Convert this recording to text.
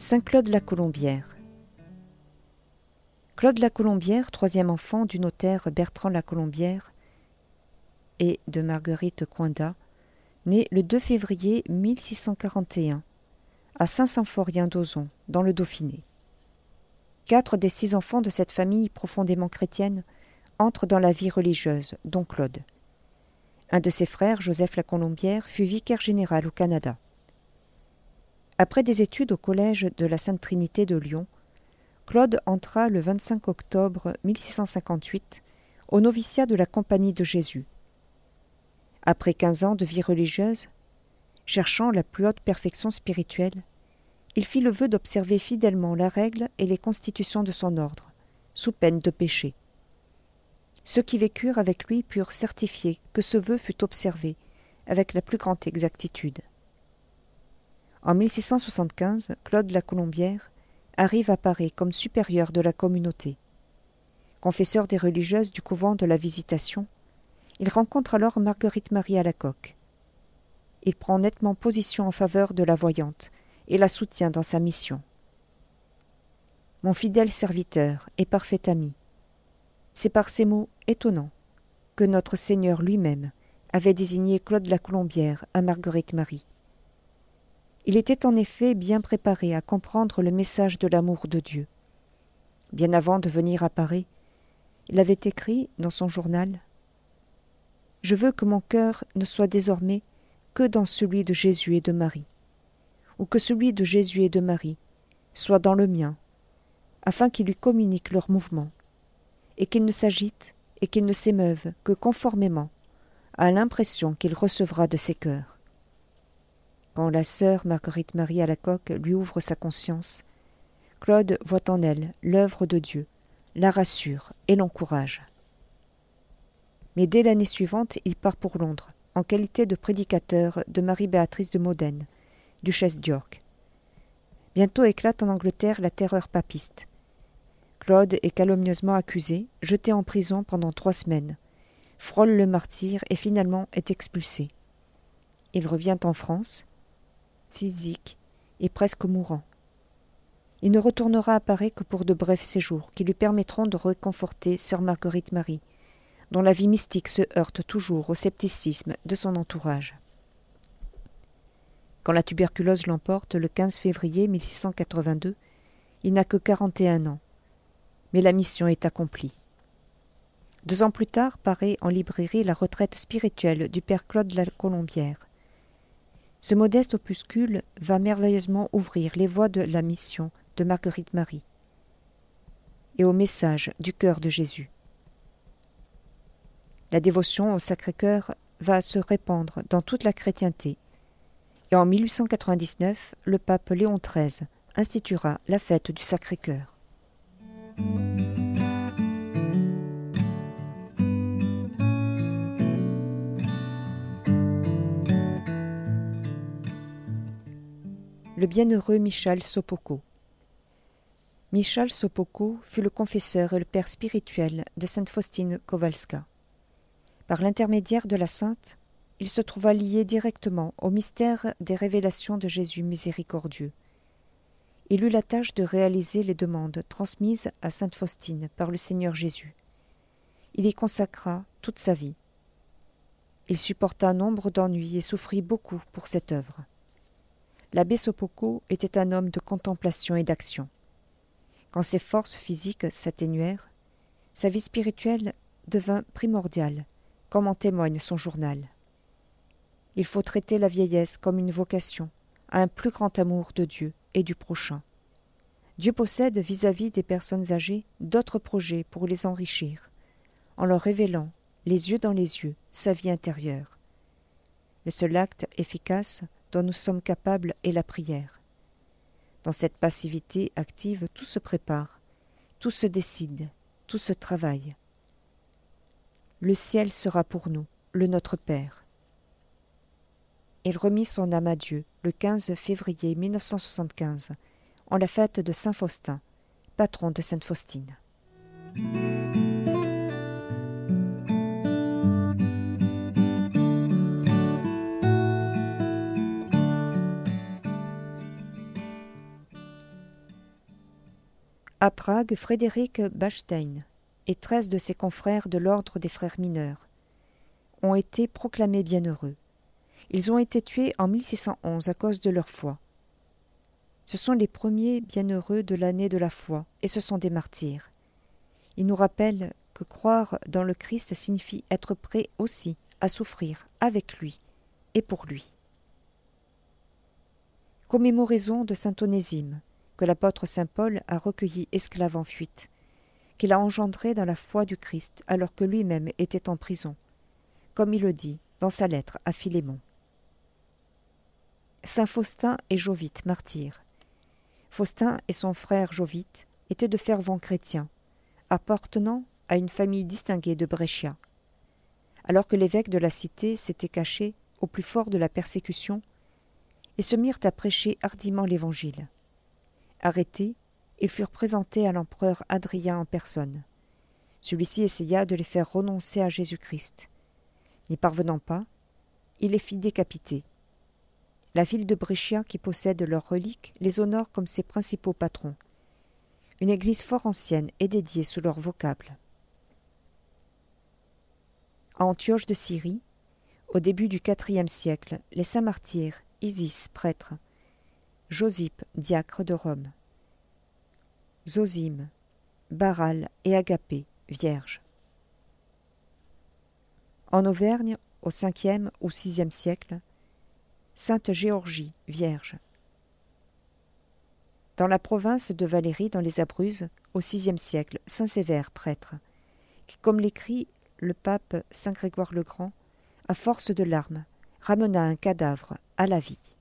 Saint-Claude la Colombière. Claude la Colombière, troisième enfant du notaire Bertrand la Colombière et de Marguerite Coindat, né le 2 février 1641 à Saint-Symphorien d'Ozon, dans le Dauphiné. Quatre des six enfants de cette famille profondément chrétienne entrent dans la vie religieuse, dont Claude. Un de ses frères, Joseph la Colombière, fut vicaire général au Canada. Après des études au collège de la Sainte Trinité de Lyon, Claude entra le 25 octobre 1658 au noviciat de la Compagnie de Jésus. Après quinze ans de vie religieuse, cherchant la plus haute perfection spirituelle, il fit le vœu d'observer fidèlement la règle et les constitutions de son ordre, sous peine de péché. Ceux qui vécurent avec lui purent certifier que ce vœu fut observé avec la plus grande exactitude. En 1675, Claude la Colombière arrive à Paris comme supérieur de la communauté. Confesseur des religieuses du couvent de la Visitation, il rencontre alors Marguerite Marie Alacoque. Il prend nettement position en faveur de la voyante et la soutient dans sa mission. Mon fidèle serviteur et parfait ami, c'est par ces mots étonnants que notre Seigneur lui-même avait désigné Claude la Colombière à Marguerite Marie. Il était en effet bien préparé à comprendre le message de l'amour de Dieu. Bien avant de venir à Paris, il avait écrit dans son journal Je veux que mon cœur ne soit désormais que dans celui de Jésus et de Marie, ou que celui de Jésus et de Marie soit dans le mien, afin qu'il lui communique leurs mouvements et qu'il ne s'agite et qu'il ne s'émeuve que conformément à l'impression qu'il recevra de ses cœurs. Quand la sœur Marguerite Marie Alacoque lui ouvre sa conscience, Claude voit en elle l'œuvre de Dieu, la rassure et l'encourage. Mais dès l'année suivante, il part pour Londres, en qualité de prédicateur de Marie-Béatrice de Modène, duchesse d'York. Bientôt éclate en Angleterre la terreur papiste, Claude est calomnieusement accusé, jeté en prison pendant trois semaines, frôle le martyr et finalement est expulsé. Il revient en France, physique et presque mourant. Il ne retournera à Paris que pour de brefs séjours qui lui permettront de réconforter sœur Marguerite Marie, dont la vie mystique se heurte toujours au scepticisme de son entourage. Quand la tuberculose l'emporte le 15 février 1682, il n'a que quarante et un ans mais la mission est accomplie. Deux ans plus tard paraît en librairie La retraite spirituelle du père Claude la Colombière. Ce modeste opuscule va merveilleusement ouvrir les voies de la mission de Marguerite Marie et au message du cœur de Jésus. La dévotion au Sacré-Cœur va se répandre dans toute la chrétienté, et en 1899, le pape Léon XIII instituera la fête du Sacré-Cœur. Le bienheureux Michal Sopoko. Michal Sopoko fut le confesseur et le père spirituel de sainte Faustine Kowalska. Par l'intermédiaire de la sainte, il se trouva lié directement au mystère des révélations de Jésus miséricordieux il eut la tâche de réaliser les demandes transmises à sainte Faustine par le Seigneur Jésus. Il y consacra toute sa vie. Il supporta nombre d'ennuis et souffrit beaucoup pour cette œuvre. L'abbé Sopoko était un homme de contemplation et d'action. Quand ses forces physiques s'atténuèrent, sa vie spirituelle devint primordiale, comme en témoigne son journal. Il faut traiter la vieillesse comme une vocation, à un plus grand amour de Dieu et du prochain. Dieu possède vis-à-vis des personnes âgées d'autres projets pour les enrichir, en leur révélant, les yeux dans les yeux, sa vie intérieure. Le seul acte efficace dont nous sommes capables est la prière. Dans cette passivité active, tout se prépare, tout se décide, tout se travaille. Le ciel sera pour nous, le Notre Père. Il remit son âme à Dieu le 15 février 1975, en la fête de Saint Faustin, patron de Sainte Faustine. À Prague, Frédéric Bachstein et treize de ses confrères de l'ordre des frères mineurs ont été proclamés bienheureux. Ils ont été tués en 1611 à cause de leur foi. Ce sont les premiers bienheureux de l'année de la foi, et ce sont des martyrs. Ils nous rappellent que croire dans le Christ signifie être prêt aussi à souffrir avec lui et pour lui. Commémoraison de saint Onésime, que l'apôtre saint Paul a recueilli esclave en fuite, qu'il a engendré dans la foi du Christ alors que lui-même était en prison, comme il le dit dans sa lettre à Philémon. Saint Faustin et Jovite, martyrs. Faustin et son frère Jovite étaient de fervents chrétiens, appartenant à une famille distinguée de Brescia. Alors que l'évêque de la cité s'était caché au plus fort de la persécution, ils se mirent à prêcher hardiment l'Évangile. Arrêtés, ils furent présentés à l'empereur Adrien en personne. Celui-ci essaya de les faire renoncer à Jésus-Christ. N'y parvenant pas, il les fit décapiter. La ville de Brescia, qui possède leurs reliques, les honore comme ses principaux patrons. Une église fort ancienne est dédiée sous leur vocable. À Antioche de Syrie, au début du IVe siècle, les saints martyrs, Isis, prêtre, Josip, diacre de Rome, Zosime, Baral et Agapé, vierges. En Auvergne, au Ve ou VIe siècle, Sainte Géorgie, vierge. Dans la province de Valérie, dans les Abruzzes, au VIe siècle, Saint Sévère, prêtre, qui, comme l'écrit le pape Saint Grégoire le Grand, à force de larmes, ramena un cadavre à la vie.